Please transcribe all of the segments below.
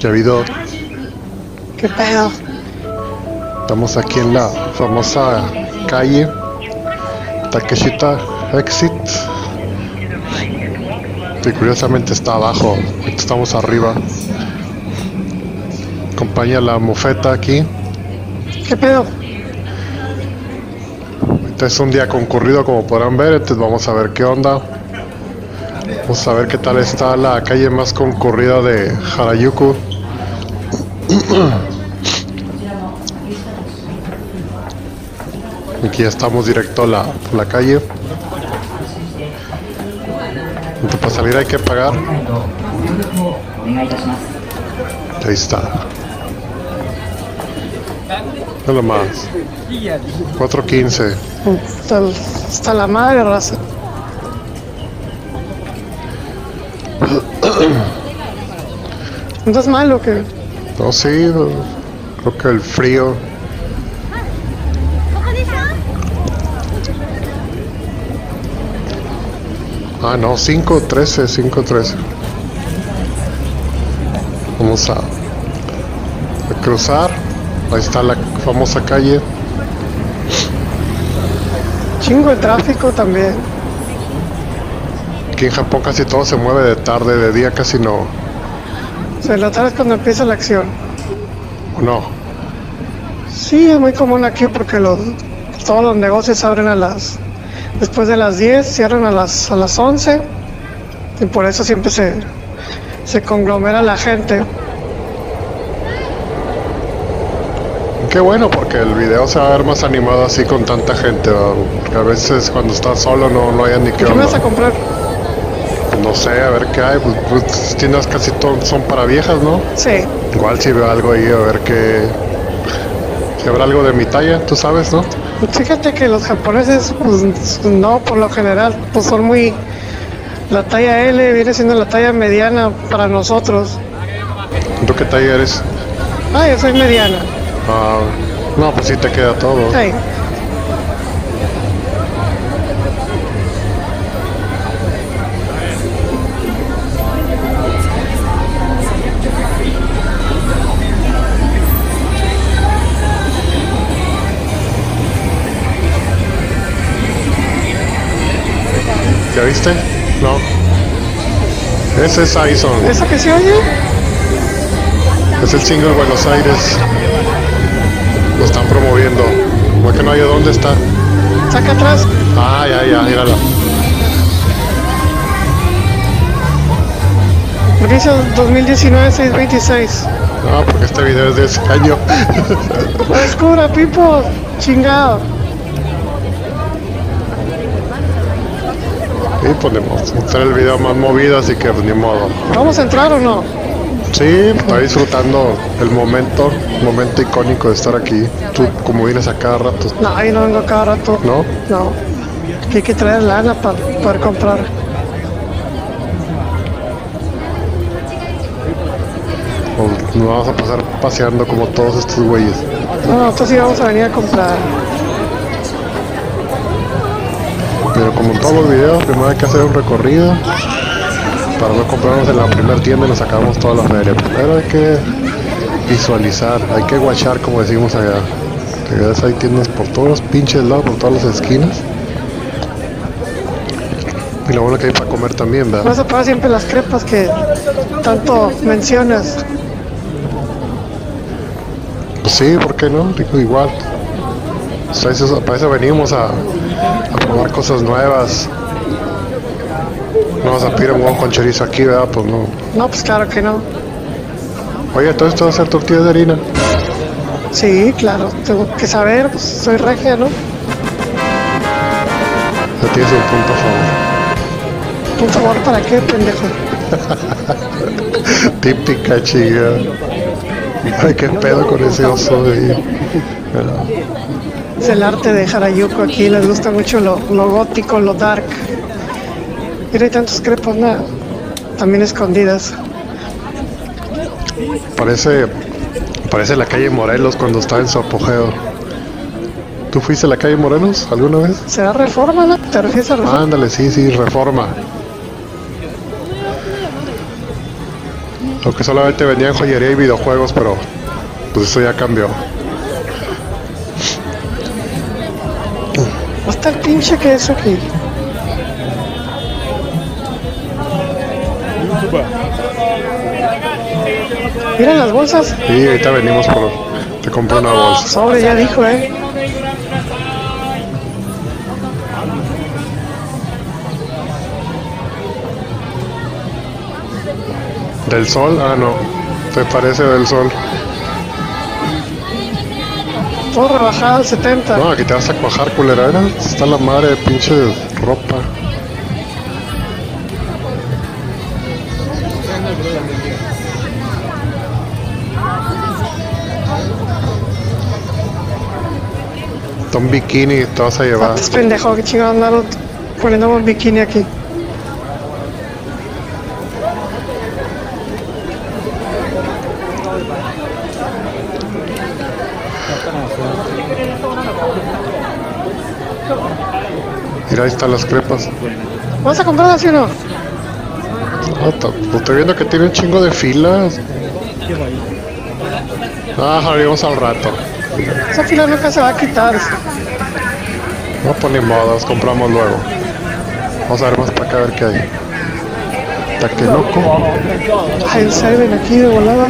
Ya ha habido. ¿Qué pedo? Estamos aquí en la famosa calle Takeshita Exit. Y curiosamente está abajo, estamos arriba. Acompaña la mofeta aquí. ¿Qué pedo? Este es un día concurrido como podrán ver, entonces vamos a ver qué onda. Vamos a ver qué tal está la calle más concurrida de Harajuku. Aquí ya estamos directo a la, la calle. Para salir hay que pagar. Ahí está. Nada más. 4.15. Está, está la madre, raza. ¿No es malo que No, sí, no, creo que el frío. Ah, no, 5.13, 5.13. Vamos a, a cruzar. Ahí está la famosa calle. chingo de tráfico también? Aquí en Japón casi todo se mueve de tarde, de día casi no. O sea, la tarde es cuando empieza la acción. ¿O no? Sí, es muy común aquí porque los, todos los negocios abren a las después de las 10, cierran a las a las 11 y por eso siempre se se conglomera la gente. Qué bueno, porque el video se va a ver más animado así con tanta gente. ¿verdad? Porque a veces cuando estás solo no, no hay ni qué ¿Qué me vas a comprar? No sé, a ver qué hay. Pues, pues, tiendas casi todas son para viejas, ¿no? Sí, Igual si veo algo ahí, a ver qué. Si habrá algo de mi talla, tú sabes, ¿no? fíjate que los japoneses pues no por lo general pues son muy la talla L viene siendo la talla mediana para nosotros. ¿Tú qué talla eres? Ah, yo soy mediana. Ah, no, pues sí te queda todo. Sí. Ese es Aison. ¿Esa que se oye? Es el single Buenos Aires. Lo están promoviendo. ¿Por qué no hay de dónde está? Saca atrás. Ah, ya, ya, mírala. Porque dice 2019-626. No, porque este video es de ese año. Oscura, Pipo. Chingado. Podemos hacer el video más movido, así que pues, ni modo. ¿Vamos a entrar o no? Sí, está disfrutando el momento, momento icónico de estar aquí. Tú, como vienes a cada rato, No, yo no vengo cada rato. ¿no? No. Hay que traer lana para poder comprar. O nos vamos a pasar paseando como todos estos güeyes. No, nosotros sí vamos a venir a comprar. Pero como en todos los videos, primero hay que hacer un recorrido para no comprarnos en la primera tienda y nos sacamos toda la feria. Primero hay que visualizar, hay que guachar como decimos allá. Hay tiendas por todos los pinches lados, por todas las esquinas. Y lo bueno que hay para comer también, ¿verdad? Vas a pagar siempre las crepas que tanto mencionas. Pues sí, ¿por qué no? Digo, igual. Para eso venimos a probar cosas nuevas. No vas a pedir un huevo con chorizo aquí, ¿verdad? Pues no. No, pues claro que no. Oye, todo esto va a ser tortillas de harina. Sí, claro. Tengo que saber, pues soy regia, ¿no? Ya tienes un punto favor. Por favor, ¿para qué, pendejo? Típica chica. Ay, qué pedo con ese oso de ahí. Pero, Es el arte de Harajuku aquí. Les gusta mucho lo, lo gótico, lo dark. Mira, hay tantos crepos, nada. También escondidas. Parece, parece la calle Morelos cuando está en su apogeo. ¿Tú fuiste a la calle Morelos alguna vez? ¿Será reforma, no? ¿Te refieres a reforma? Ándale, sí, sí, reforma. Aunque solamente vendían joyería y videojuegos, pero pues eso ya cambió. Hasta el pinche que es aquí. Mira las bolsas. Y ahorita venimos por... Te compré una bolsa. Sobre, ya dijo, eh. ¿Del sol? Ah, no. Te parece del sol. Todo rebajado al 70. No, aquí te vas a cuajar, culera. Era, está la madre de pinche ropa. Un bikini te vas a llevar. Estás pendejo, que chingado andaron poniendo un bikini aquí. Mira, ahí están las crepas. ¿Vas a comprar así o no? Pues estoy viendo que tiene un chingo de filas. Ah, abrimos al rato. Esa fila nunca se va a quitar. No, pues ni modos, compramos luego. Vamos a ver más para acá a ver qué hay. Taqueloco. Hay un Seven aquí de volada.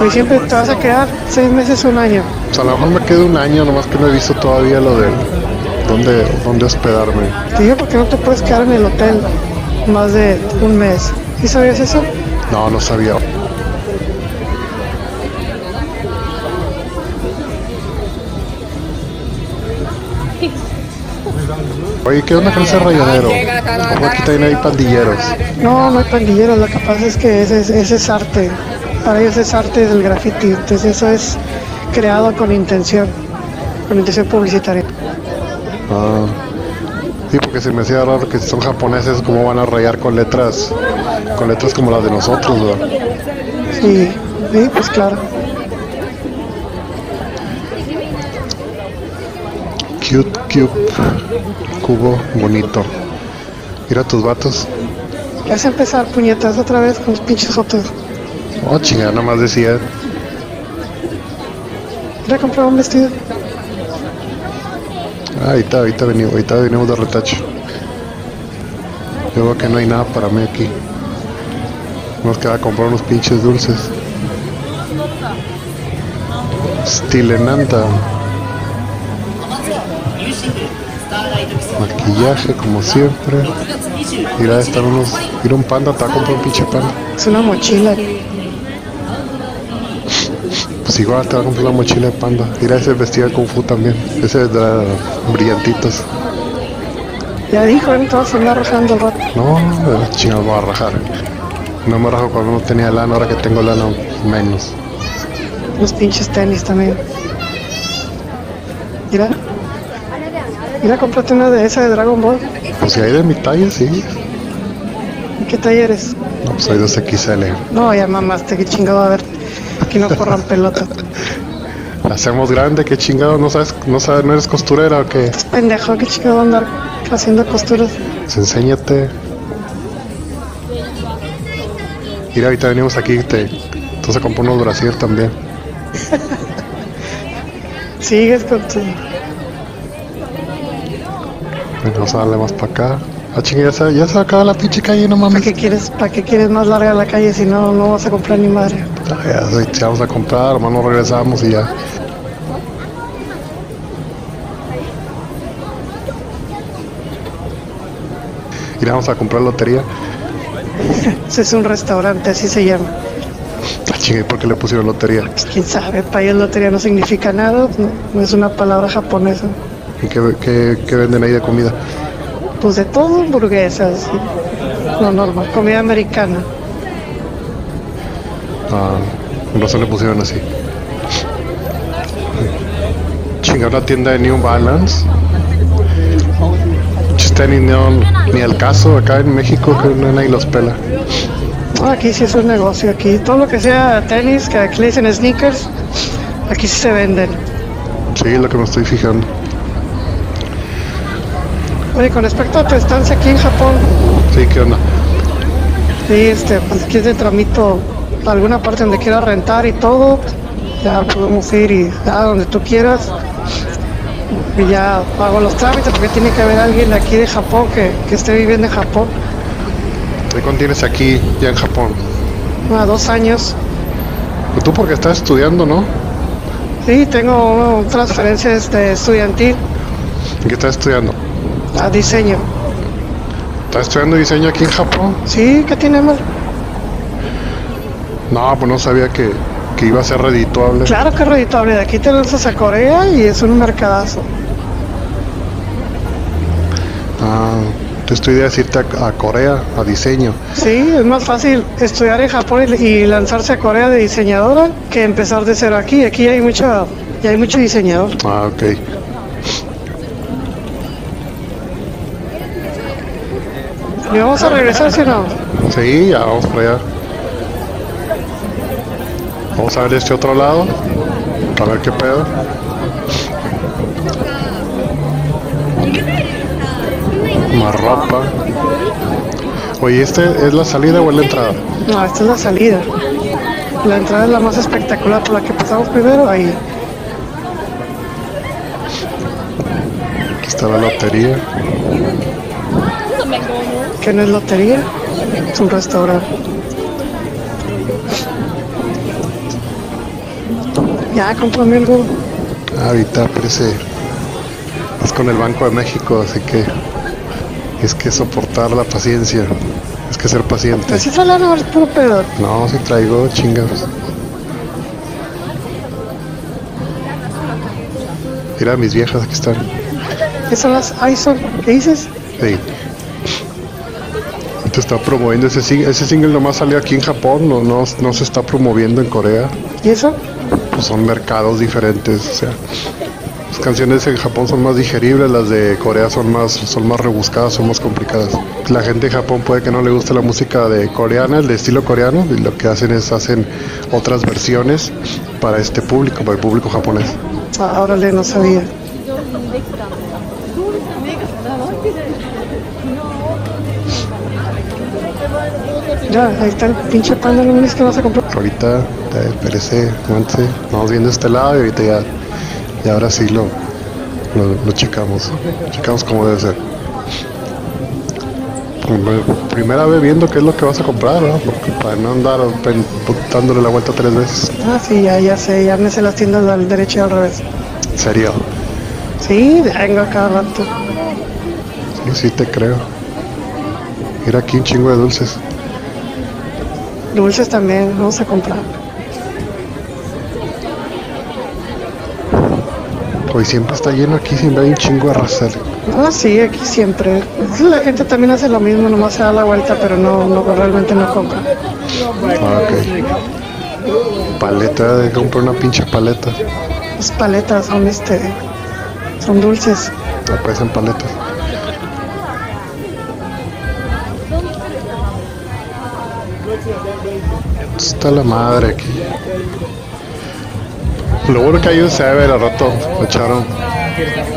Hoy siempre te vas a quedar seis meses, un año. O sea, a lo mejor me quedo un año, nomás que no he visto todavía lo de dónde, dónde hospedarme. Te digo porque no te puedes quedar en el hotel más de un mes. ¿Sí sabías eso? No, no sabía. Oye, ¿qué onda con ese rayonero? Aquí también hay pandilleros. No, no hay pandilleros. Lo que pasa es que ese, es- ese es arte. Para ellos es arte del graffiti. Entonces eso es creado con intención. Con intención publicitaria. Ah. Sí, porque se me hacía raro que si son japoneses, ¿cómo van a rayar con letras, con letras como las de nosotros, ¿verdad? Sí, sí, pues claro. Cute, cute. Cubo bonito. Mira tus vatos. Ya se empezar puñetas otra vez con los pinches fotos. Oh, chingada, nada más decía. Ir a comprar un vestido. Ah, ahorita, ahorita venimos, ahorita venimos de retacho. Yo veo que no hay nada para mí aquí. Nos queda comprar unos pinches dulces. Stilenanta. Maquillaje como siempre. Mira, están unos. Mira un panda, va a comprar un pinche panda. Es una mochila. Igual te va a comprar una mochila de panda. Mira ese vestido de Kung Fu también. Ese de la- brillantitos. Ya dijo, te vas a andar rajando el rato. No, de la chingada voy a rajar. No me rajo cuando no tenía lana, ahora que tengo lana menos. Los pinches tenis también. Mira. Mira, cómprate una de esa de Dragon Ball. Pues si hay de mi talla, sí. ¿En qué talleres? No, pues hay 2XL. No, ya mamaste, qué chingado a ver. Aquí no corran pelota. Hacemos grande, qué chingado, no sabes, no sabes, no eres costurera o qué. Es pendejo, qué chingado andar haciendo costuras. Pues enséñate. Mira, ahorita venimos aquí, te, entonces compré unos brasier también. Sigues con tu. Vamos a darle más para acá. Ah, ya se, ya se acaba la pinche calle, no ¿Para mames. qué quieres, para qué quieres más larga la calle si no, no vas a comprar ni madre? Ah, Ya, ya vamos a comprar, hermano, regresamos y ya. Y vamos a comprar lotería. Ese es un restaurante, así se llama. Ah, chinga, ¿y por qué le pusieron lotería? Pues quién sabe, para ellos lotería no significa nada, no, no es una palabra japonesa. ¿Y qué, qué, qué venden ahí de comida? Pues de todo, hamburguesas, lo normal, comida americana. Ah, con razón le pusieron así. Chinga, una tienda de New Balance. Muchos tenis no, ni al caso acá en México que no nadie los pela. No, aquí sí es un negocio, aquí todo lo que sea tenis, que aquí le dicen sneakers, aquí sí se venden. Sí, lo que me estoy fijando. Oye, con respecto a tu estancia aquí en Japón, Sí, ¿qué onda? sí, este, pues aquí te tramito alguna parte donde quieras rentar y todo, ya podemos ir y a donde tú quieras. Y ya hago los trámites porque tiene que haber alguien aquí de Japón que, que esté viviendo en Japón. ¿Y cuándo tienes aquí ya en Japón? A dos años. Pues tú porque estás estudiando, ¿no? Sí, tengo transferencias de estudiantil ¿Qué estás estudiando? A diseño. ¿Estás estudiando diseño aquí en Japón? Sí, ¿qué tiene mal? No, pues no sabía que, que iba a ser redituable. Claro que es redituable. De aquí te lanzas a Corea y es un mercadazo. Ah, es irte a, a Corea, a diseño. Sí, es más fácil estudiar en Japón y y lanzarse a Corea de diseñadora que empezar de cero aquí. Aquí hay mucha, ya hay mucho diseñador. Ah, ok. ¿Y vamos a regresar si no? Sí, ya vamos para allá. Vamos a ver este otro lado. A ver qué pedo. Más ropa. Oye, ¿este es la salida o es la entrada? No, esta es la salida. La entrada es la más espectacular por la que pasamos primero. Ahí. Aquí está la lotería. Que no es lotería, es un restaurante. Ya, cómprame algo. Ahorita parece. Es con el Banco de México, así que. Es que soportar la paciencia. Es que ser paciente. Pues sí, sale no pedo. No, si traigo chingados. Mira, mis viejas aquí están. ¿Qué son las ISO? ¿Qué dices? Sí. Te está promoviendo ese single. Ese single nomás salió aquí en Japón, no, no, no se está promoviendo en Corea. ¿Y eso? Pues son mercados diferentes. O sea, las canciones en Japón son más digeribles, las de Corea son más, son más rebuscadas, son más complicadas. La gente de Japón puede que no le guste la música de coreana, el de estilo coreano, y lo que hacen es hacen otras versiones para este público, para el público japonés. Ah, órale, no sabía. Ya, ahí está el pinche pan de lunes que vas a comprar. Ahorita, eh, espérese, aguante, vamos viendo este lado y ahorita ya, y ahora sí lo, lo, lo checamos, checamos cómo debe ser. Primera vez viendo qué es lo que vas a comprar, ¿no? Porque para no andar dándole la vuelta tres veces. Ah, sí, ya, ya sé, ya me sé las tiendas al derecho y al revés. En serio, Sí, vengo cada rato. sí, sí te creo. Mira aquí un chingo de dulces. Dulces también, vamos a comprar. Hoy siempre está lleno aquí, siempre hay un chingo de raza. Ah, sí, aquí siempre. La gente también hace lo mismo, nomás se da la vuelta, pero no, no realmente no compra. Ah, ok. Paleta, de comprar una pinche paleta. Las paletas son este, son dulces. Me parecen paletas. Está la madre aquí. Lo bueno que hay un Seven al rato le echaron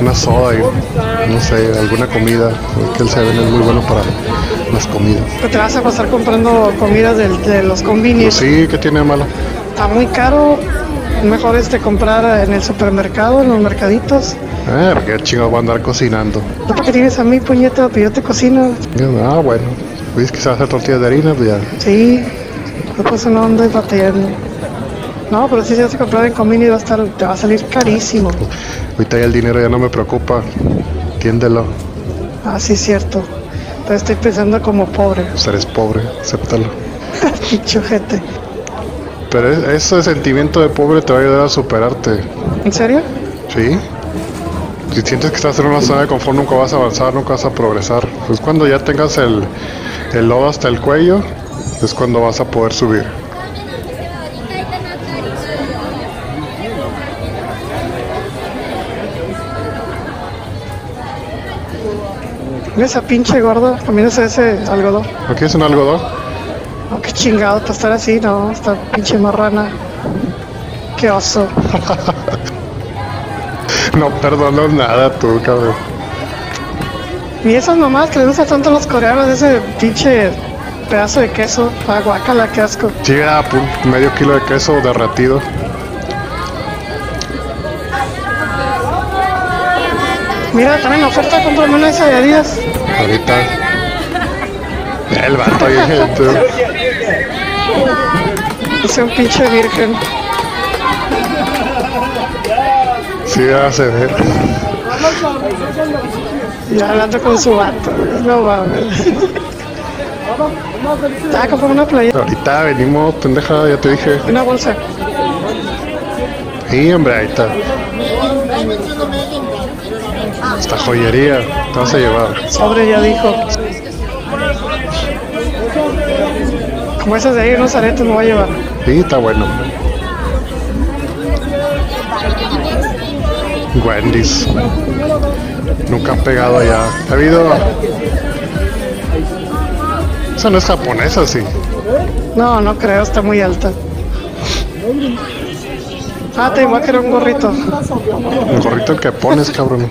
una soda y no sé, alguna comida. Es que el Seven es muy bueno para las comidas. Pero te vas a pasar comprando comida del- de, los Pues convenios. sí, ¿qué tiene de malo? Está muy caro. Mejor este comprar en el supermercado, en los mercaditos. Eh, porque chingados voy a andar cocinando. ¿Tú para qué tienes a mí, puñeta? Pues yo te cocino. Ah, bueno. Pues que se va a hacer tortillas de harina, pues ya. Sí, después no andes batallando. No, pero si se hace comprar en convenio va a estar, te va a salir carísimo. Ahorita ya el dinero ya no me preocupa. Entiéndelo. Ah, sí, es cierto. Pero estoy pensando como pobre. Pues eres pobre, acéptalo. Pinche gente. Pero es- ese sentimiento de pobre te va a ayudar a superarte. ¿En serio? ¿Sí? Si sientes que estás en una zona de confort, nunca vas a avanzar, nunca vas a progresar. Pues cuando ya tengas el, el lodo hasta el cuello, es cuando vas a poder subir. Mira esa pinche gorda, comiéndose ese algodón. ¿Aquí es un algodón? Oh, qué chingado, para estar así, no, esta pinche marrana. Qué oso. No perdono nada tú, cabrón. Y esas mamás que les gusta tanto a los coreanos, ese pinche pedazo de queso. Aguacala, qué asco. Sí, era medio kilo de queso derretido. Mira, también la oferta, cómprame una de esas de Adidas. Ahorita. El vato ahí, gente. Es un pinche virgen. Sí, ya se ve. Ya hablando con su vato. No mames. Ah, comprame una playa. Ahorita venimos, pendeja, ya te dije. Una bolsa. Sí, hombre, ahí está. Esta joyería, te vas a llevar. Sobre ya dijo. Como esas de ahí, unos aretes me voy a llevar. Sí, está bueno. Wendy's. Nunca han pegado allá. Ha habido. Esa no es japonesa, sí. No, no creo, está muy alta. Ah, te voy a querer un gorrito. El gorrito el que pones, cabrón.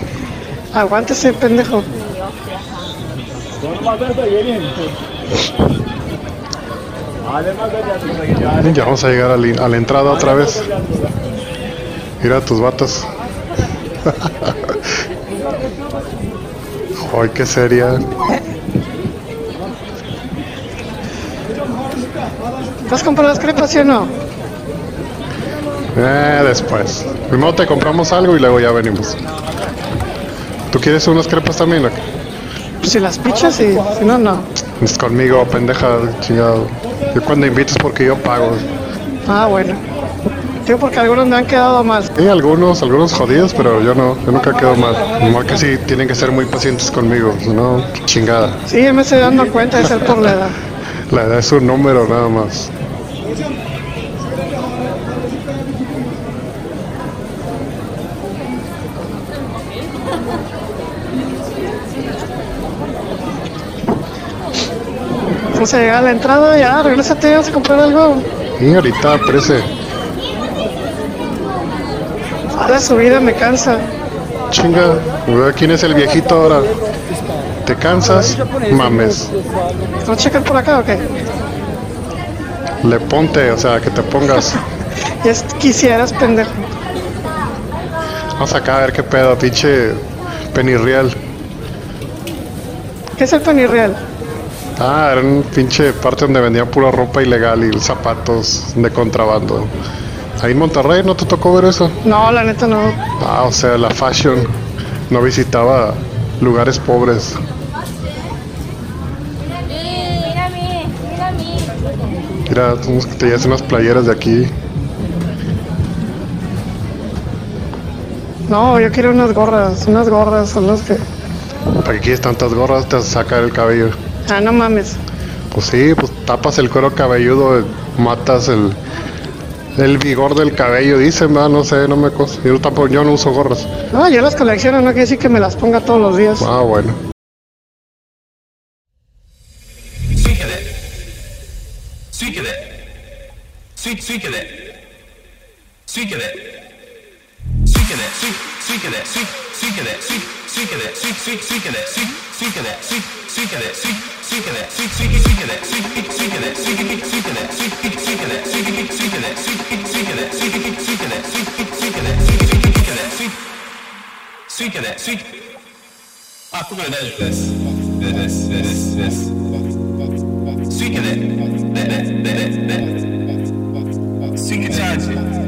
Aguántese, pendejo. Ya vamos a llegar a, la entrada otra vez. Mira tus vatos. Ay, qué seria. ¿Vas a comprar las crepas, sí o no? Eh, después. Primero te compramos algo y luego ya venimos. ¿Tú quieres unas crepas también? o qué? Pues si las pichas y si no, no. Es conmigo, pendeja, chingado. Yo cuando invites porque yo pago. Ah, bueno. Digo porque algunos me han quedado mal. Sí, algunos, algunos jodidos, pero yo no, yo nunca quedo mal. Nomás que sí tienen que ser muy pacientes conmigo, si no, chingada. Sí, me estoy dando cuenta de ser por la edad. La edad es un número nada más. Vamos a llegar a la entrada, ya, regrésate, vamos a comprar algo. Y ahorita aparece. A la subida me cansa. Chinga, quién es el viejito ahora. ¿Te cansas? Mames. ¿No checar por acá o qué? Le ponte, o sea, que te pongas. Ya quisieras, pendejo. Vamos acá a ver qué pedo, pinche penirreal. ¿Qué es el penirreal? Ah, era un pinche parte donde vendían pura ropa ilegal y zapatos de contrabando. Ahí en Monterrey, ¿no te tocó ver eso? No, la neta no. Ah, o sea, la fashion no visitaba lugares pobres. Mira a mí, mira a mí. Mira, que te llevas unas playeras de aquí. No, yo quiero unas gorras. Unas gorras son las que. ¿Para qué quieres tantas gorras? Te vas a sacar el cabello. Ah, no mames. Pues sí, pues tapas el cuero cabelludo, matas el, el vigor del cabello, dicen, ¿verdad? no sé, no me cosa. Yo tampoco, yo no uso gorras. No, yo las colecciono, no quiere decir que me las ponga todos los días. Ah, bueno. suik suikede. Suikede. Suikede, suik, suikede, suik, suikede, suik, suikede, suik, suik, suikede, suik, suikede, suik, suikede, suik, suikede, suik, suik, suikede, suik, suik, suikede, suik, suik, suikede, suik, suik, suikede, suik, suik, suikede, suik, suik, suikede, suik, suik, suikede, suik, suik, suikede, suik, suik, suikede, suik, suikede, suik. Aklıma öyle düşmez. Des, des, des, des. Suikede, de, de, de, de, de.